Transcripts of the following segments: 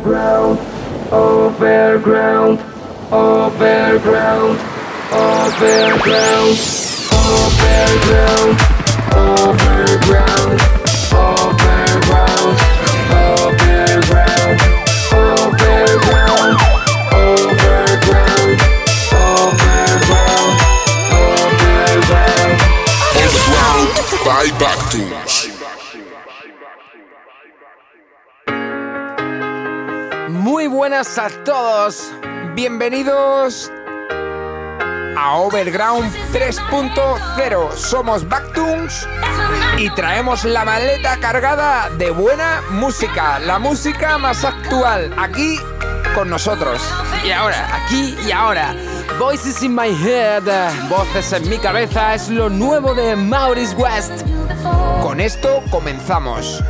overground, overground, overground, overground, overground, overground, overground, overground, overground, overground, overground, overground. Underground by Baktuns. Buenas a todos, bienvenidos a Overground 3.0. Somos Backtunes y traemos la maleta cargada de buena música, la música más actual, aquí con nosotros. Y ahora, aquí y ahora. Voices in my head, voces en mi cabeza, es lo nuevo de Maurice West. Con esto comenzamos.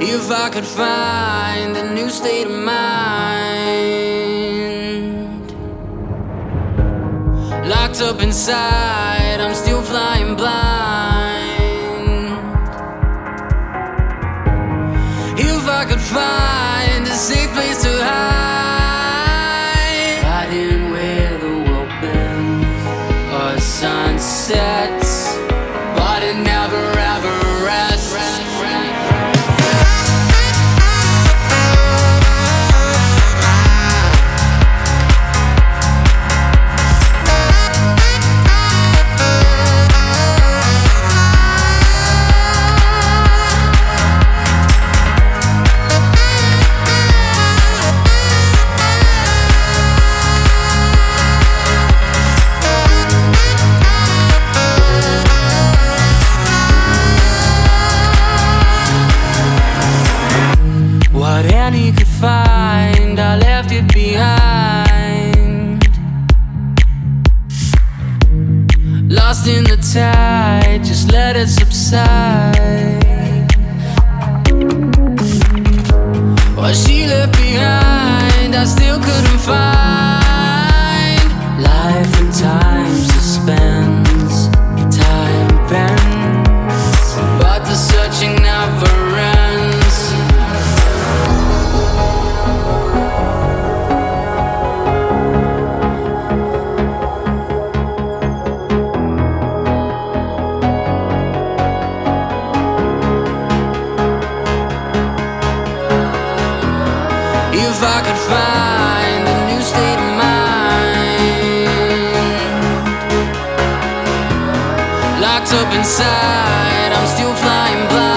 If I could find a new state of mind, locked up inside, I'm still flying blind. If I could find a safe place to hide, hiding where the world bends or sunsets, locked up inside, I'm still flying blind.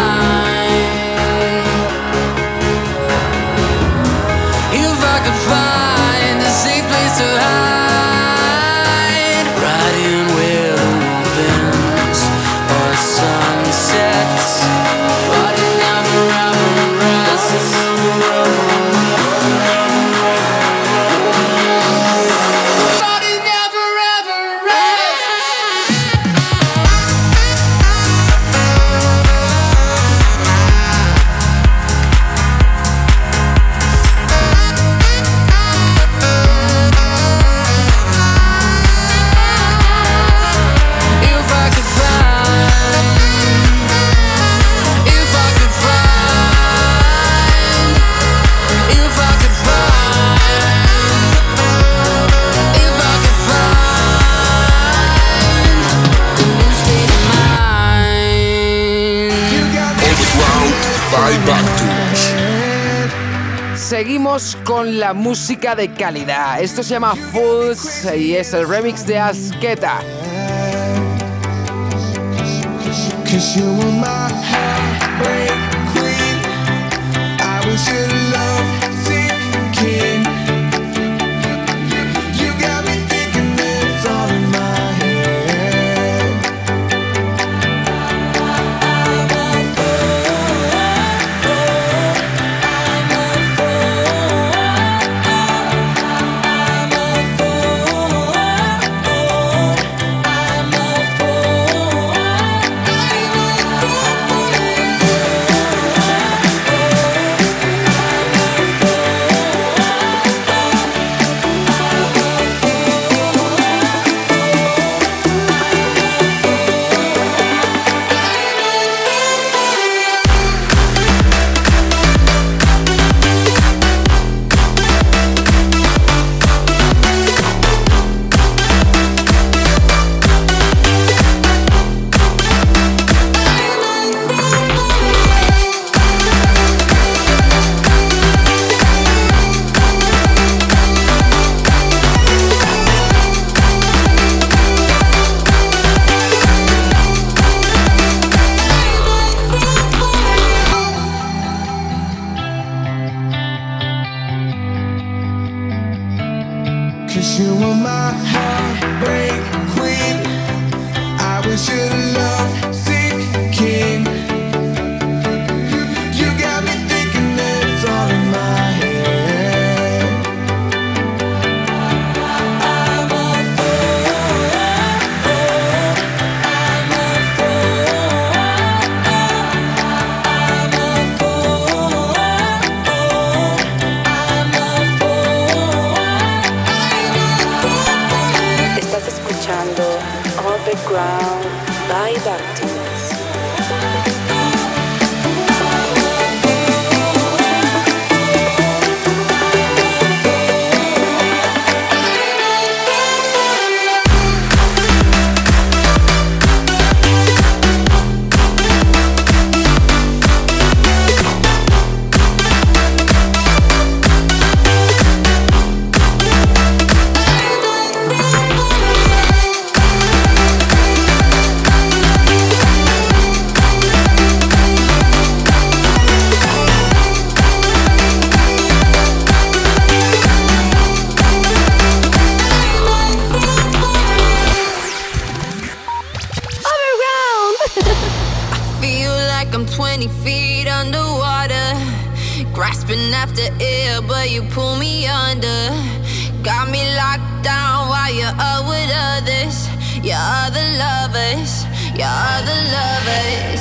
Con la música de calidad. Esto se llama Fools y es el remix de Asqueta. You're the lovers, you're the lovers.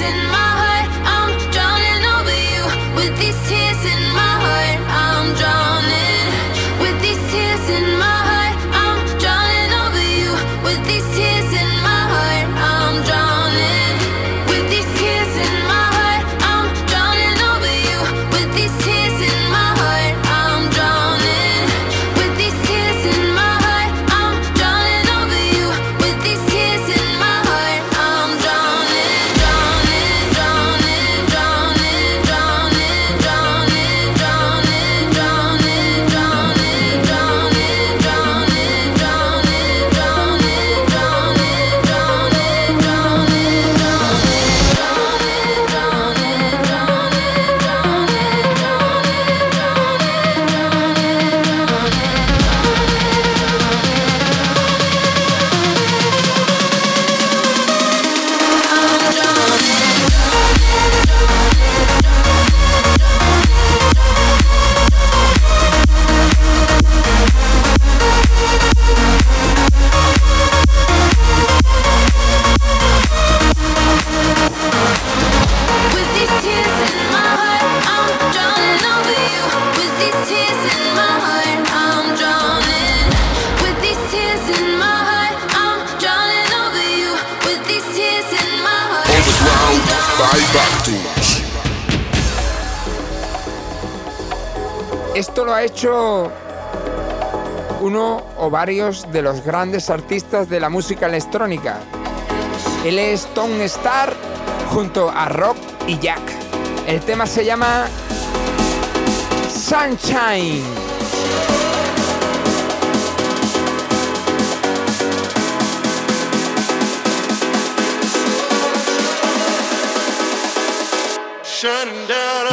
in my varios de los grandes artistas de la música electrónica. Él es Tom Star junto a Rock y Jack. El tema se llama Sunshine. shining down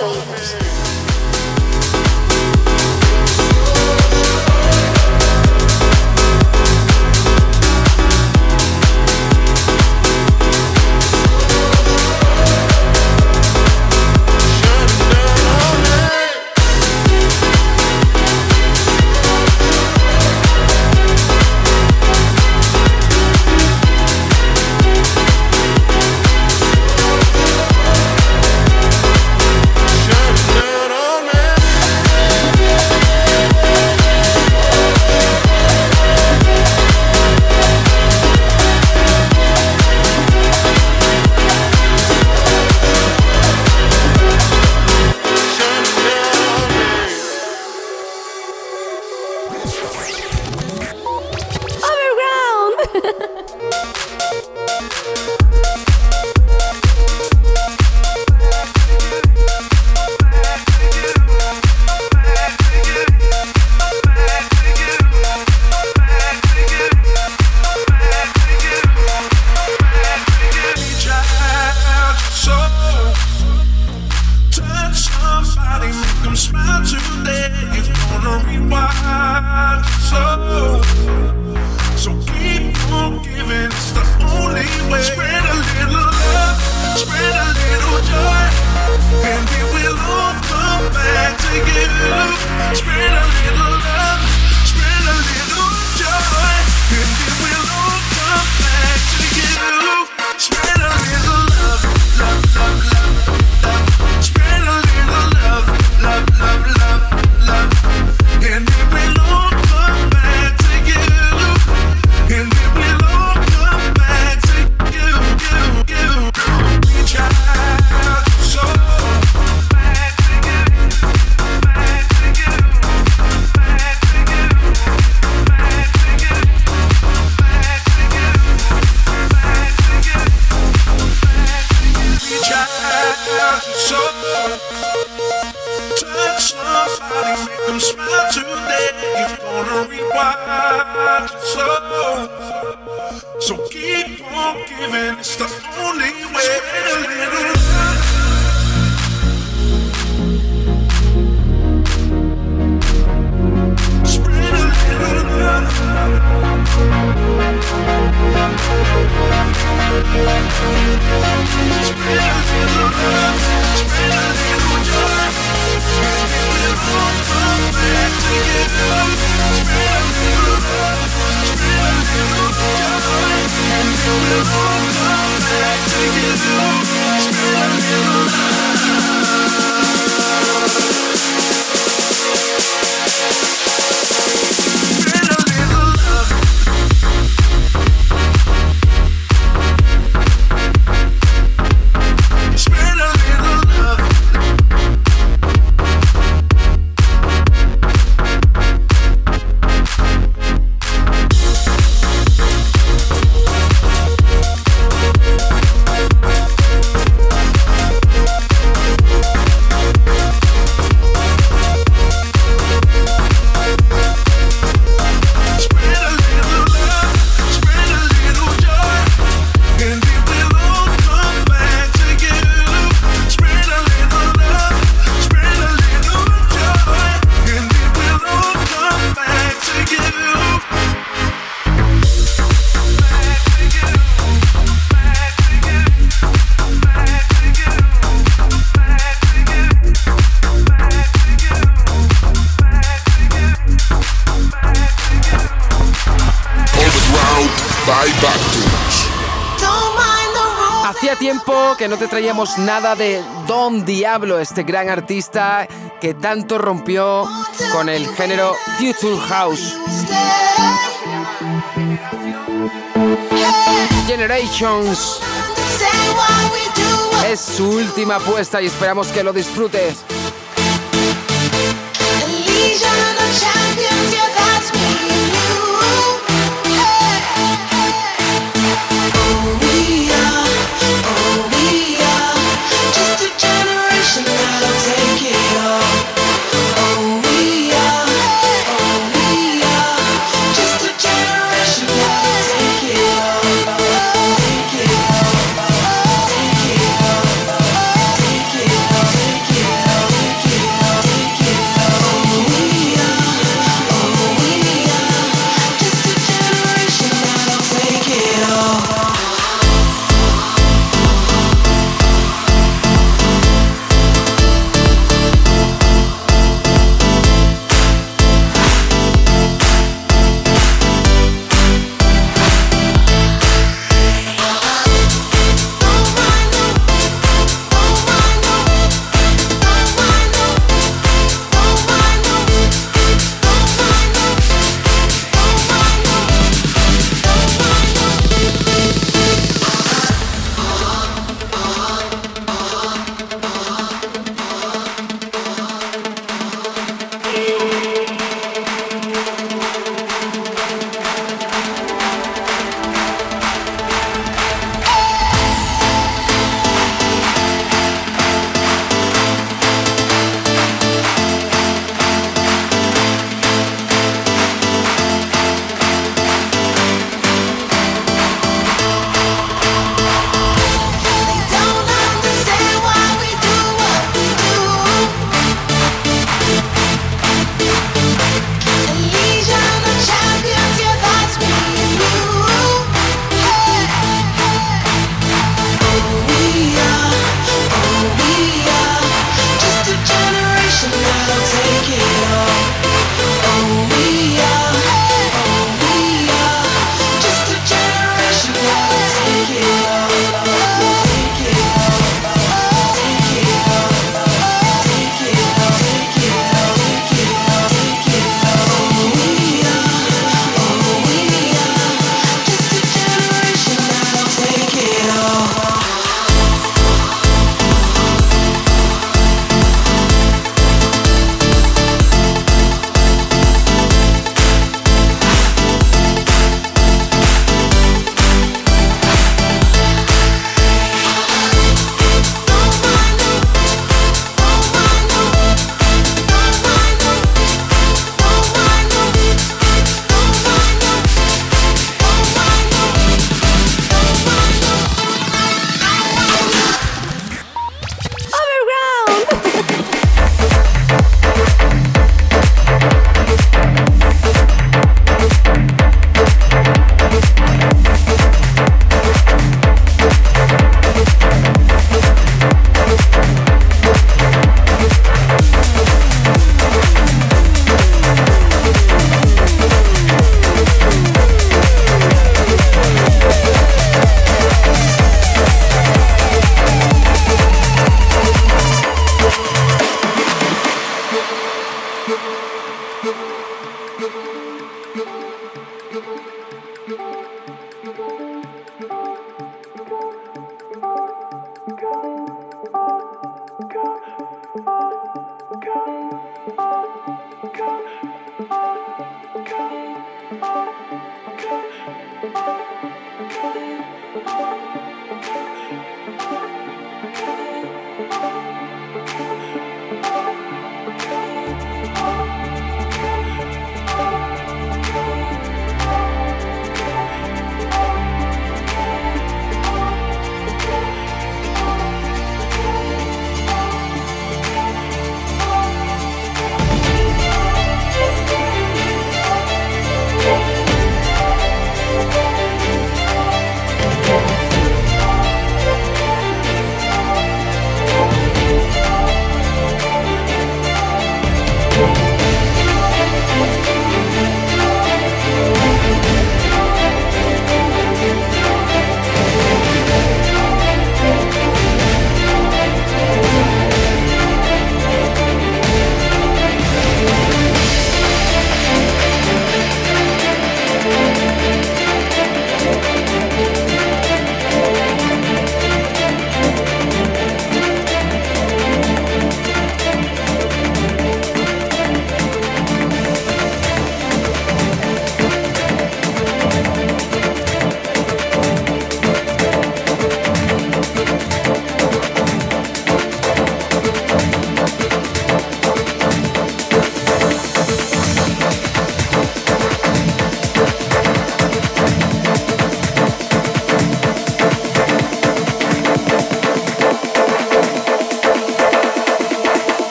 sweet. que no te traíamos nada de Don Diablo, este gran artista que tanto rompió con el género Future House. Generations es su última apuesta y esperamos que lo disfrutes.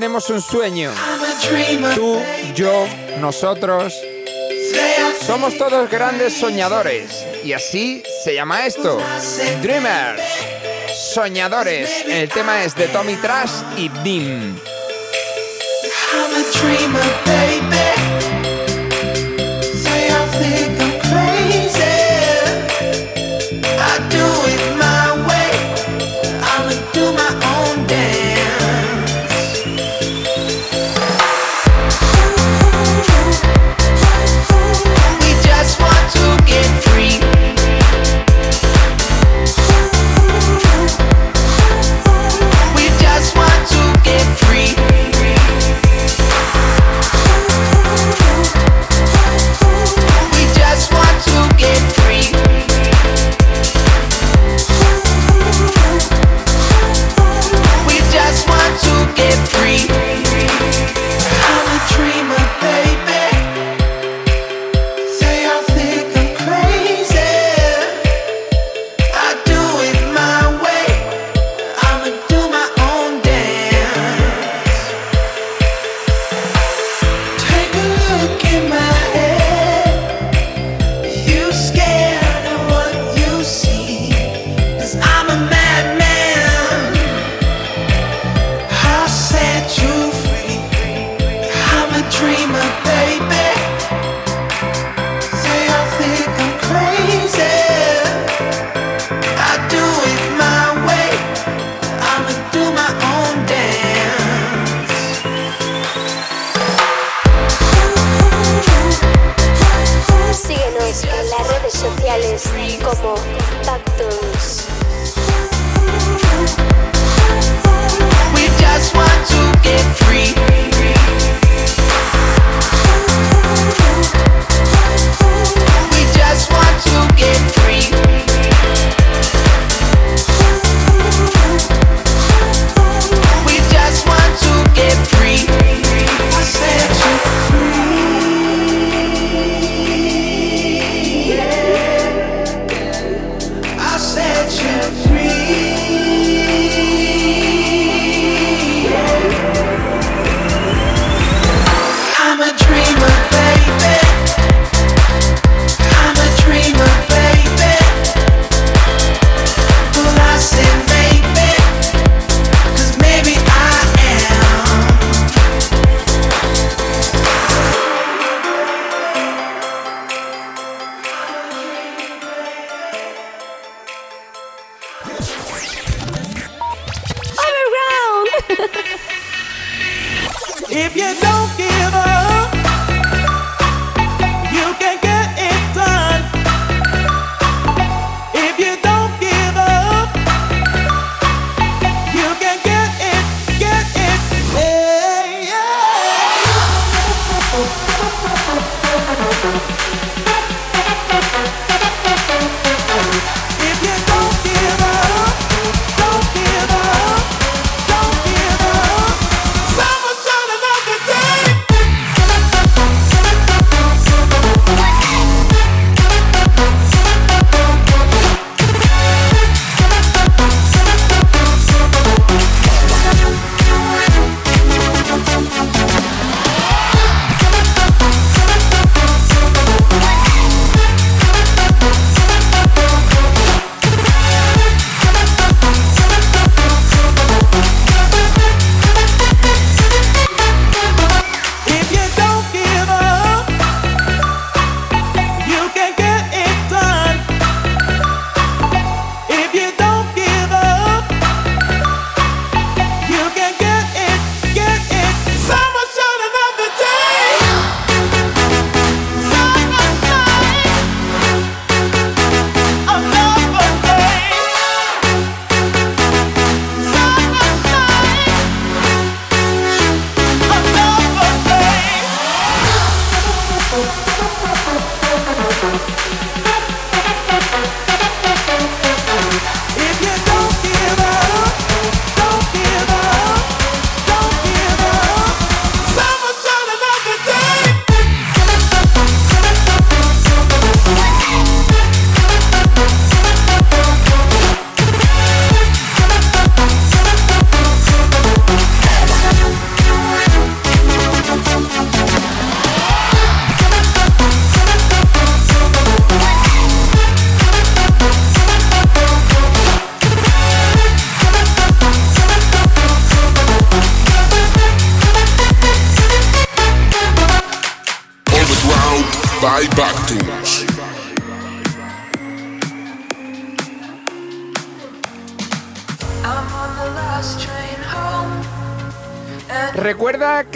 tenemos un sueño. Tú, yo, nosotros. Somos todos grandes soñadores. Y así se llama esto. Dreamers. Soñadores. El tema es de Tommy Trash y Dim. do my own dance.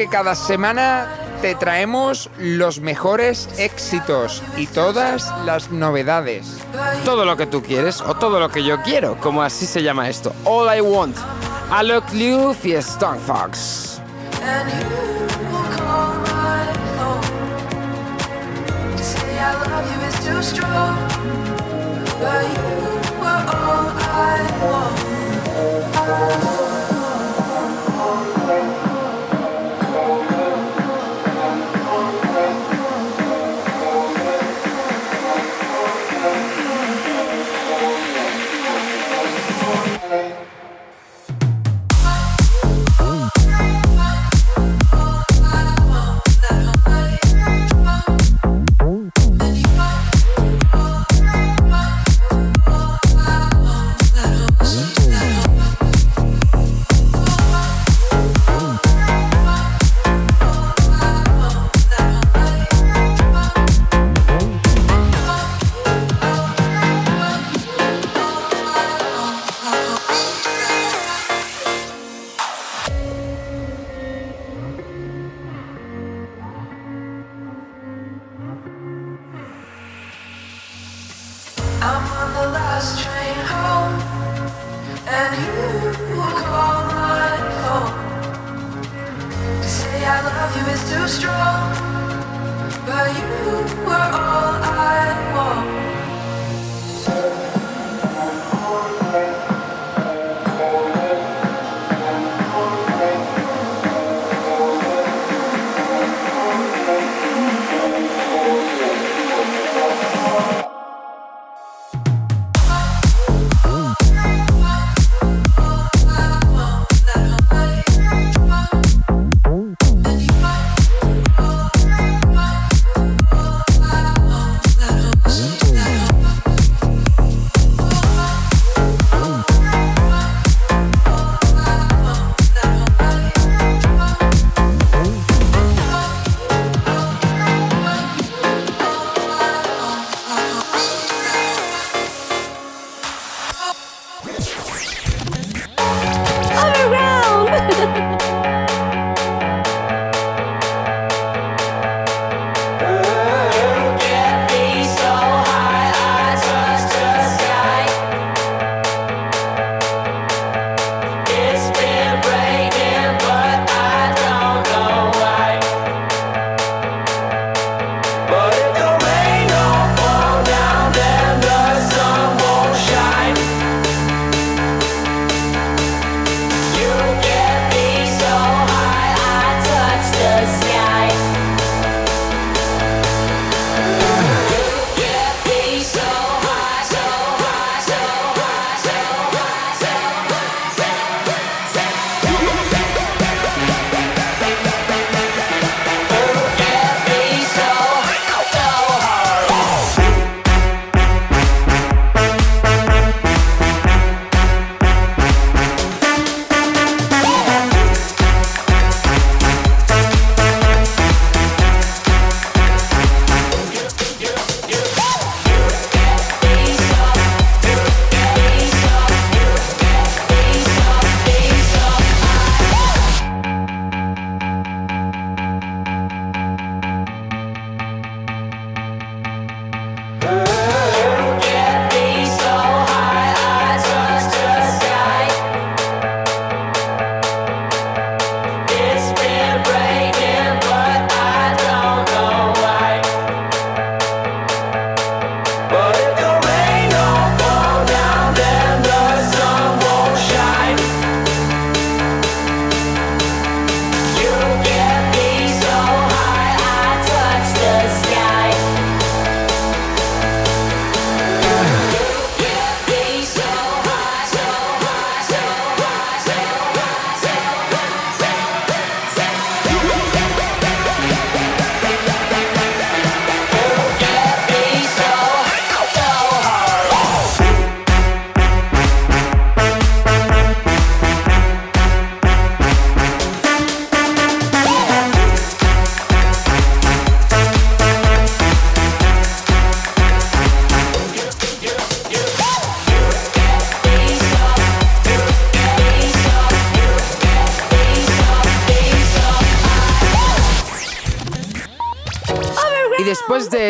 que cada semana te traemos los mejores éxitos y todas las novedades. Todo lo que tú quieres o todo lo que yo quiero, como así se llama esto. All I want. Alok Liu y Fox.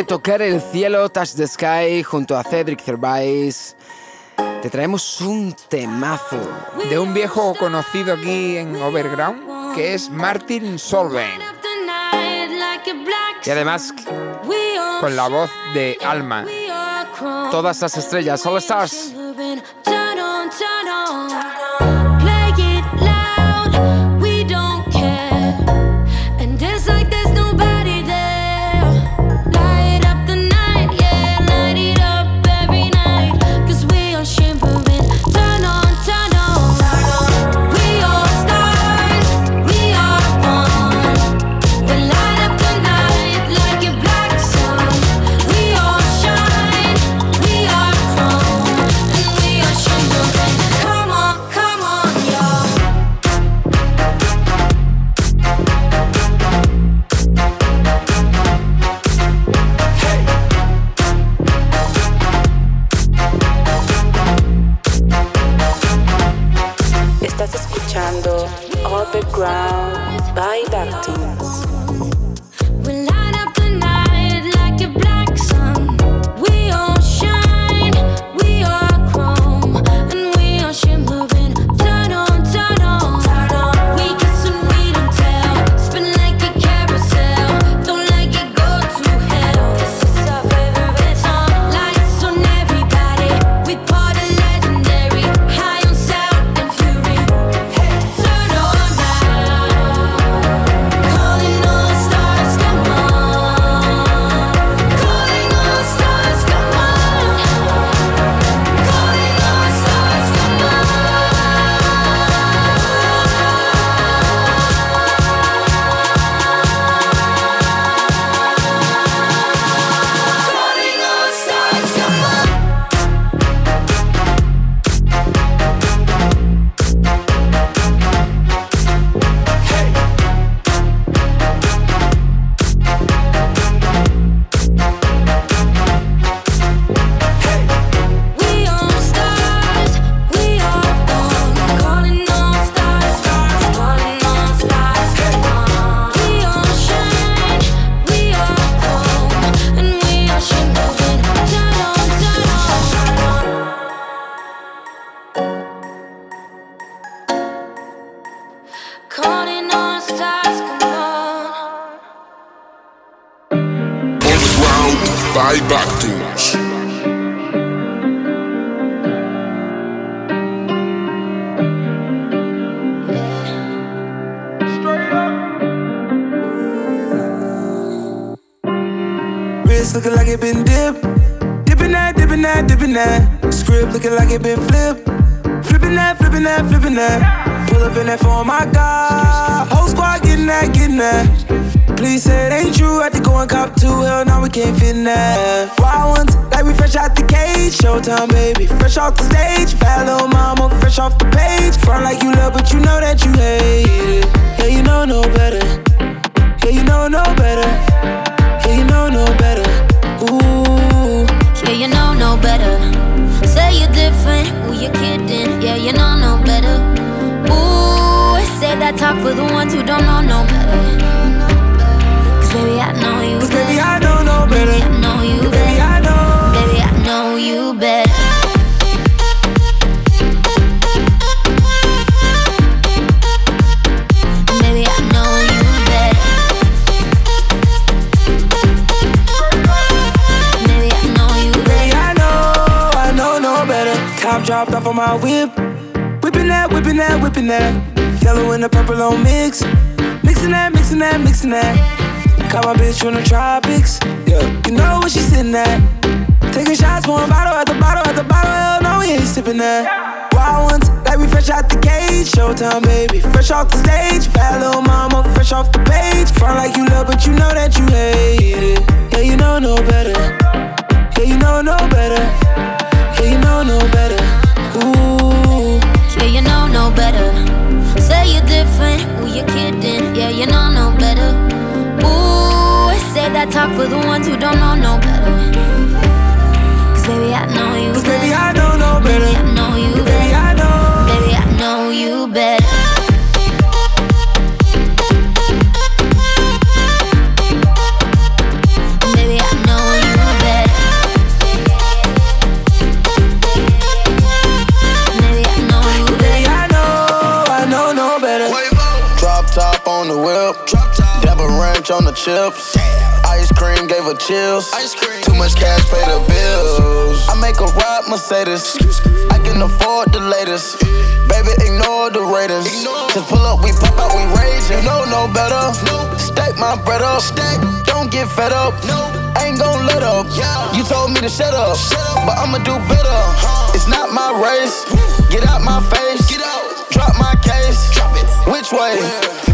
Tocar el cielo, Touch the Sky, junto a Cedric Cervais, te traemos un temazo. De un viejo conocido aquí en Overground, que es Martin Solveig. Y además con la voz de Alma. Todas las estrellas, All Stars. Please said ain't true. To go and cop two. Hell, now we can't fit that. Wild ones, like we fresh out the cage. Showtime, baby. Fresh off the stage. Bad little mama, fresh off the page. Front like you love, but you know that you hate it. Yeah, you know no better. Yeah, you know no better. Yeah, you know no better. Ooh. Yeah, you know no better. Say you're different, ooh, you're kidding. Yeah, you know no better. Ooh, say that talk for the ones who don't know no better. Baby, I know you Cause baby, I know no better. I know you Baby, better. I know. Baby, I know you better. Baby, I know you better. Baby, I know you better. I know, no better. Top dropped off on my whip. Whipping that, whipping that, whipping that. Yellow and the purple on mix. Mixing that, mixing that, mixing that. Got my bitch from the tropics. Yeah, you know where she sitting at. Taking shots, one bottle at the bottle at the bottle. Hell no, we ain't sipping that. Wild ones, like we fresh out the cage. Showtime, baby. Fresh off the stage. Bad little mama, fresh off the page. Front like you love, but you know that you hate it. Yeah, you know no better. Yeah, you know no better. Yeah, you know no better. Ooh. Yeah, you know no better. Say you're different, ooh, you're kidding. Yeah, you know no better. Say that talk for the ones who don't know no better. Cause baby, I know you Cause better. baby, I know no better. Baby, I know you Baby, better. I know. Baby, I know you better. Chips. Ice cream gave her chills. Too much cash, pay the bills. I make a ride Mercedes. I can afford the latest. Baby, ignore the ratings. Just pull up, we pop out, we rage. You know no better. Stack my bread up. Don't get fed up. I ain't gon' let up. You told me to shut up, but I'ma do better. It's not my race. Get out my face. Drop my case. Which way.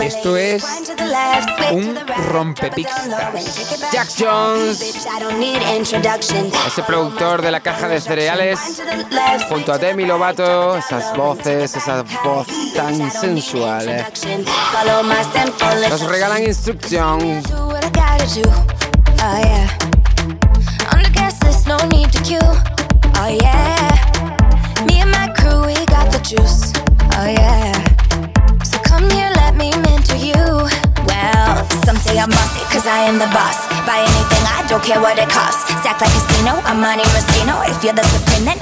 Esto es un rompepixtas. Jack Jones. ese productor de la caja de cereales, junto a Demi Lovato, esas voces, esa voz tan sensuales. Nos regalan instrucción. Oh yeah. Juice. Oh yeah. So come here, let me mentor you. Well, some say I'm I am the boss. Buy anything, I don't care what it costs. Stack like casino, I'm. If you're the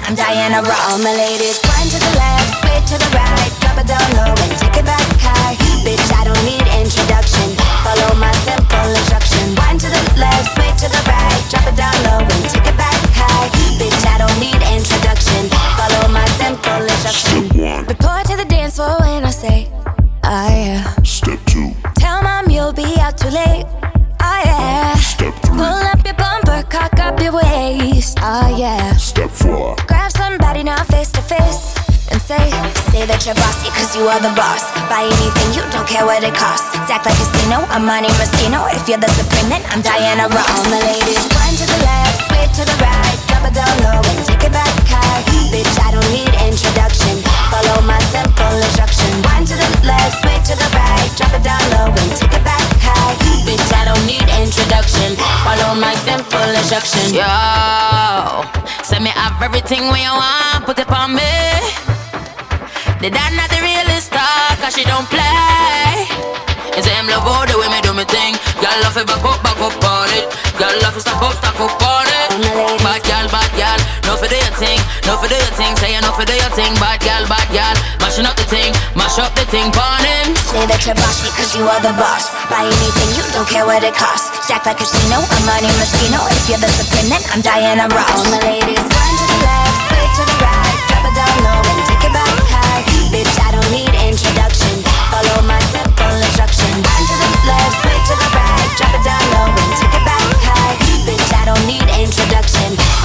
I'm Diana Ross. My ladies, to the left, to the right, drop it down low and take it back high. Bitch, I don't need introduction. Follow my simple instruction. To the left, to the right, drop it down low and take it back high. Bitch, I don't need introduction. Follow my simple instruction. Report to the dance floor when I say, oh yeah. Step two. Tell mom you'll be out too late. Oh yeah. Step three. Pull up your bumper, cock up your waist. Oh yeah. Step four. Grab somebody now face to face and say, say that you're bossy cause you are the boss. Buy anything, you don't care what it costs. Act like a casino, I'm Monte Rustino. If you're the supreme, then I'm Diana Ross. All my ladies, wind to the left, sway to the right, drop it down low and take it back high. Bitch, I don't need introduction. Follow my simple instruction. Wind to the left, sway to the right, drop it down low and take it back high. Bitch, I don't need introduction. Follow my simple instruction. Yo, send me have everything when you want, put it on me. The dad not the realest star, cause she don't play. And say him love all the way me do me thing. Girl love it back up, back up on it. Girl love it stop up, stop up on it. Bad girl, bad girl, no for do your thing, no for do your thing. Say you no for do your thing, bad girl, bad girl. Mashing up the thing, mash up the thing, pon him. Say that you're bossy cause you are the boss. Buy anything, you don't care what it costs. Stack like a casino, I'm Monte Rustino. If you're the supreme, then I'm Diana Ross. All my ladies, wind to the left, sway to the right, drop it down low and take it back high. Bitch, I don't need introduction. Follow my simple instruction. Wind to the left, need introduction.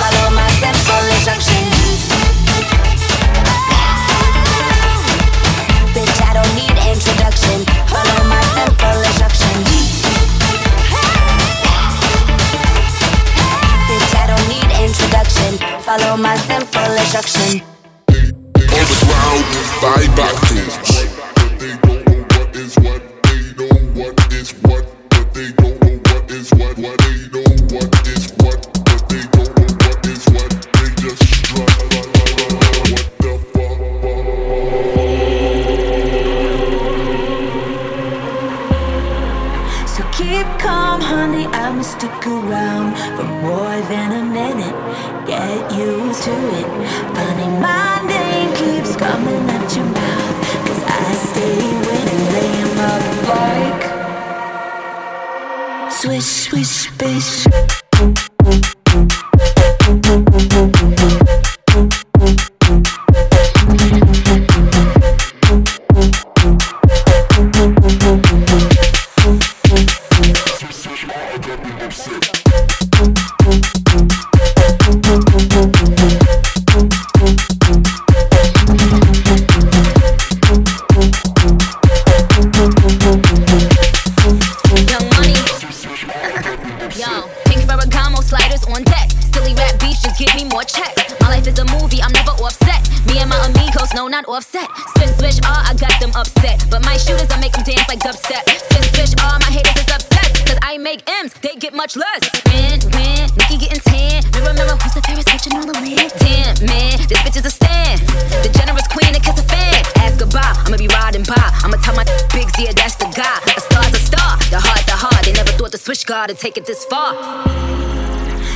Switch guard would take it this far.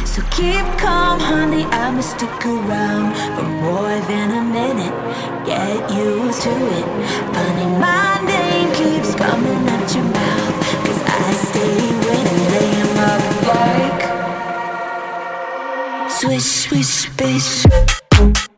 So keep calm, honey. I'ma stick around for more than a minute. Get used to it. Funny, my name keeps coming out your mouth. Cause I stay winning, laying up like. Swish, swish, bish.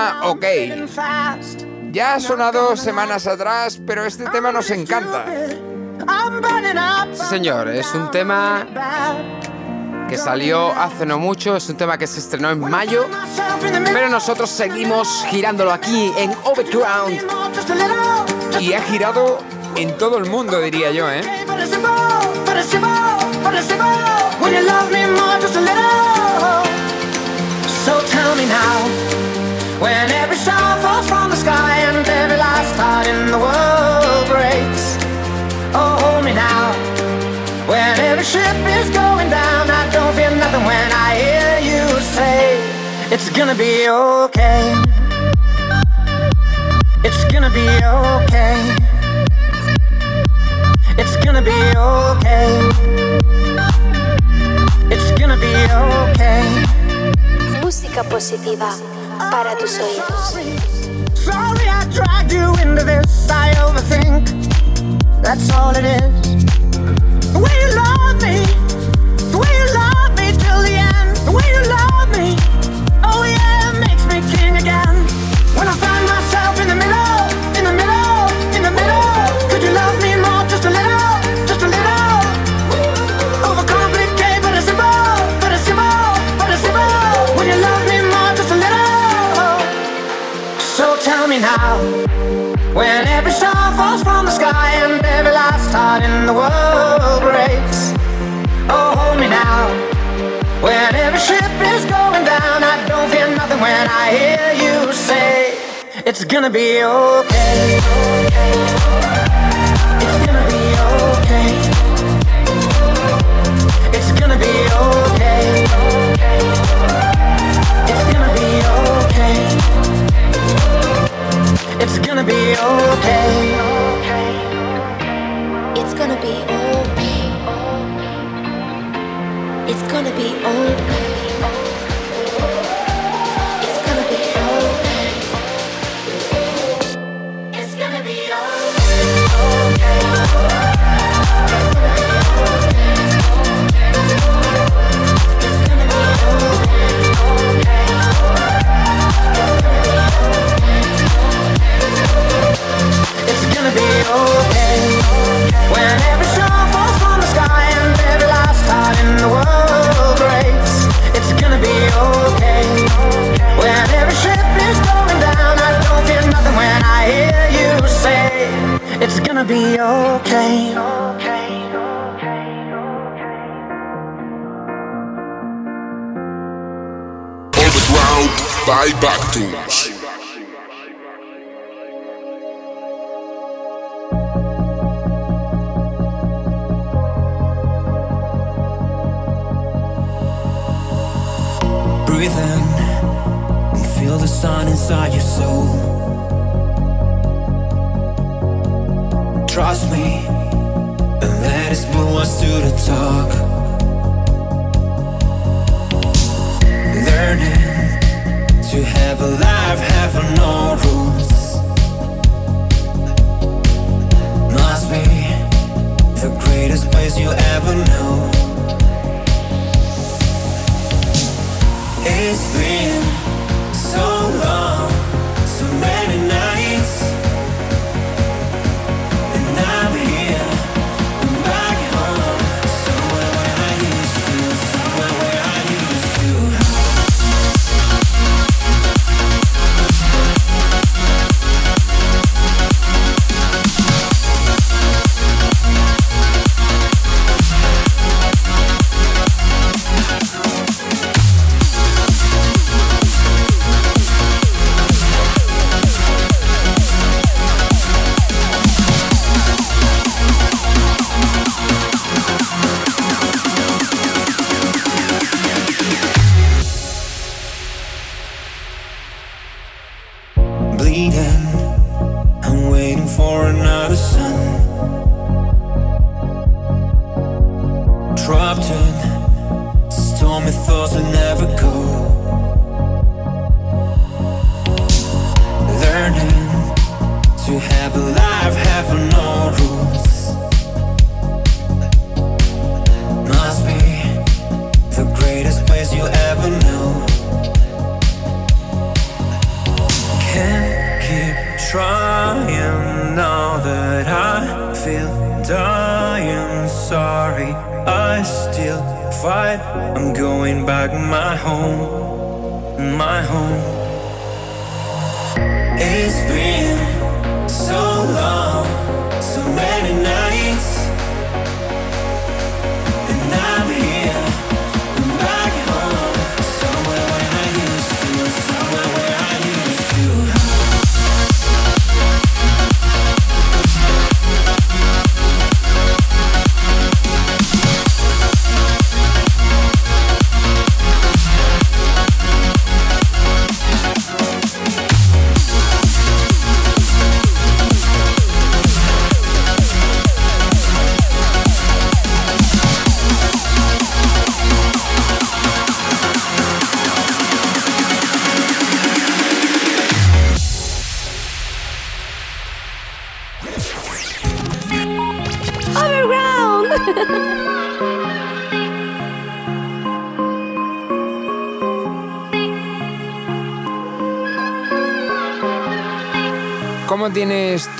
Llama OK. Ya ha sonado semanas atrás, pero este tema nos encanta. Señor, es un tema que salió hace no mucho, es un tema que se estrenó en mayo, pero nosotros seguimos girándolo aquí en Overground y ha girado en todo el mundo, diría yo, ¿eh? So tell me now, when every star falls from the sky and every last heart in the world breaks. Oh, hold me now, when every ship is going down. I don't feel nothing when I hear you say it's gonna be okay. It's gonna be okay. It's gonna be okay. It's gonna be okay. Música positiva para tus oídos. Sorry I dragged you into this. I overthink. That's all it is. The way you love me, the way you love me till the end. The way you love me, oh yeah, makes me king again. When I the world breaks. Oh, hold me now, when every ship is going down. I don't fear nothing when I hear you say it's gonna be okay. It's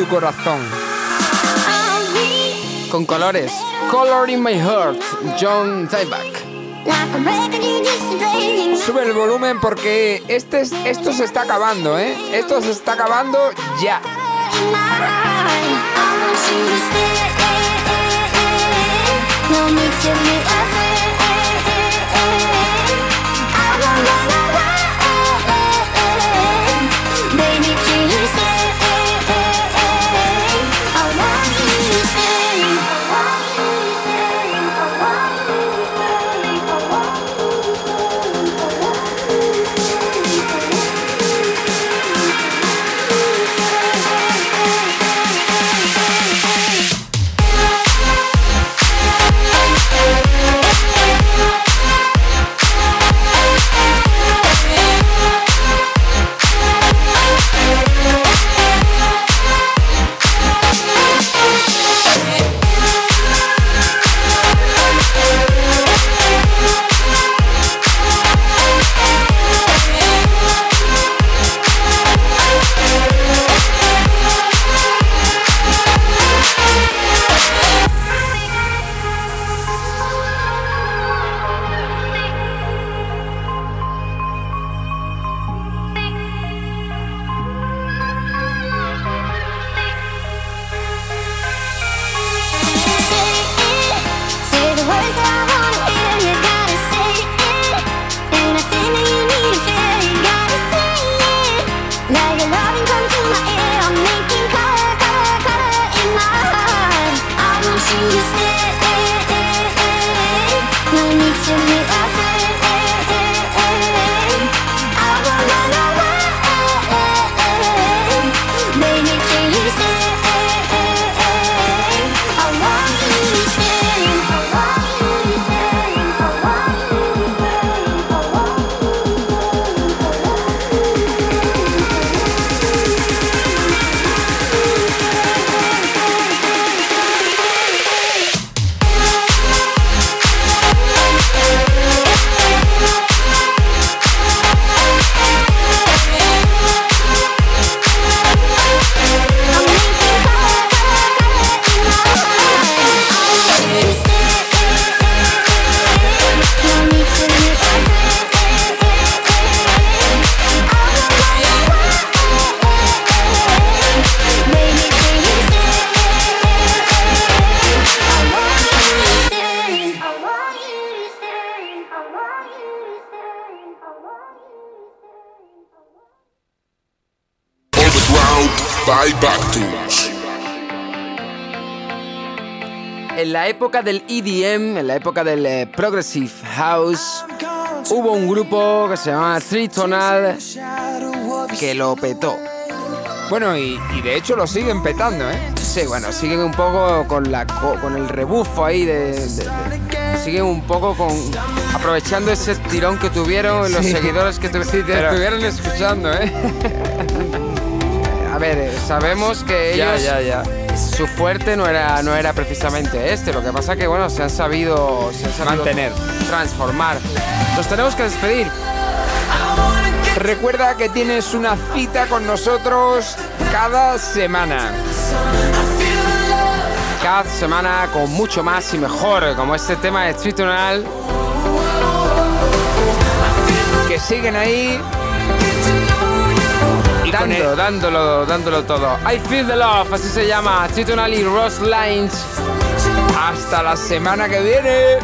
corazón. Con colores, Color in My Heart, John Tyback. Sube el volumen porque este, es, esto se está acabando, ¿eh? Esto se está acabando ya. Época del EDM, en la época del eh, Progressive House, hubo un grupo que se llamaba Tritonal que lo petó. Bueno, y, y de hecho lo siguen petando, ¿eh? Sí, bueno, siguen un poco con, la, co- con el rebufo ahí de, de- de- Siguen un poco con... Aprovechando ese tirón que tuvieron, los Sí. seguidores que tuvieron. Si te Pero, estuvieran escuchando, ¿eh? a ver, eh, sabemos que Ya, ellos... ya, ya. Su fuerte no era, no era precisamente este, lo que pasa que, bueno, se han sabido... Se han sabido Mantener. Transformar. Nos tenemos que despedir. Recuerda que tienes una cita con nosotros cada semana. cada semana con mucho más y mejor, como este tema de Tritonal. Que siguen ahí. Y con Dando, el- dándolo, dándolo todo. I Feel the Love, así se llama, Tritonal y Ross Lines. Hasta la semana que viene.